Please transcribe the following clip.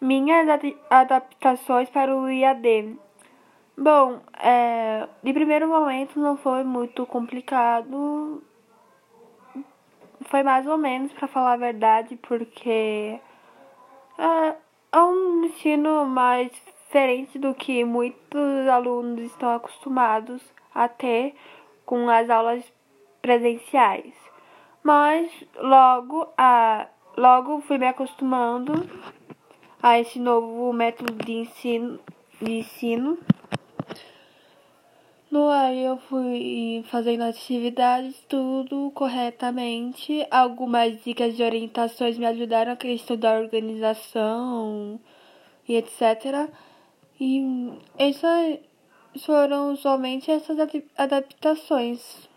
Minhas adaptações para o IAD. Bom, é, de primeiro momento não foi muito complicado. Foi mais ou menos, para falar a verdade, porque é, é um ensino mais diferente do que muitos alunos estão acostumados a ter com as aulas presenciais. Mas logo a logo fui me acostumando a esse novo método de ensino. De ensino. No aí eu fui fazendo atividades, tudo corretamente. Algumas dicas de orientações me ajudaram a questão da organização e etc. E essas foram somente essas adaptações.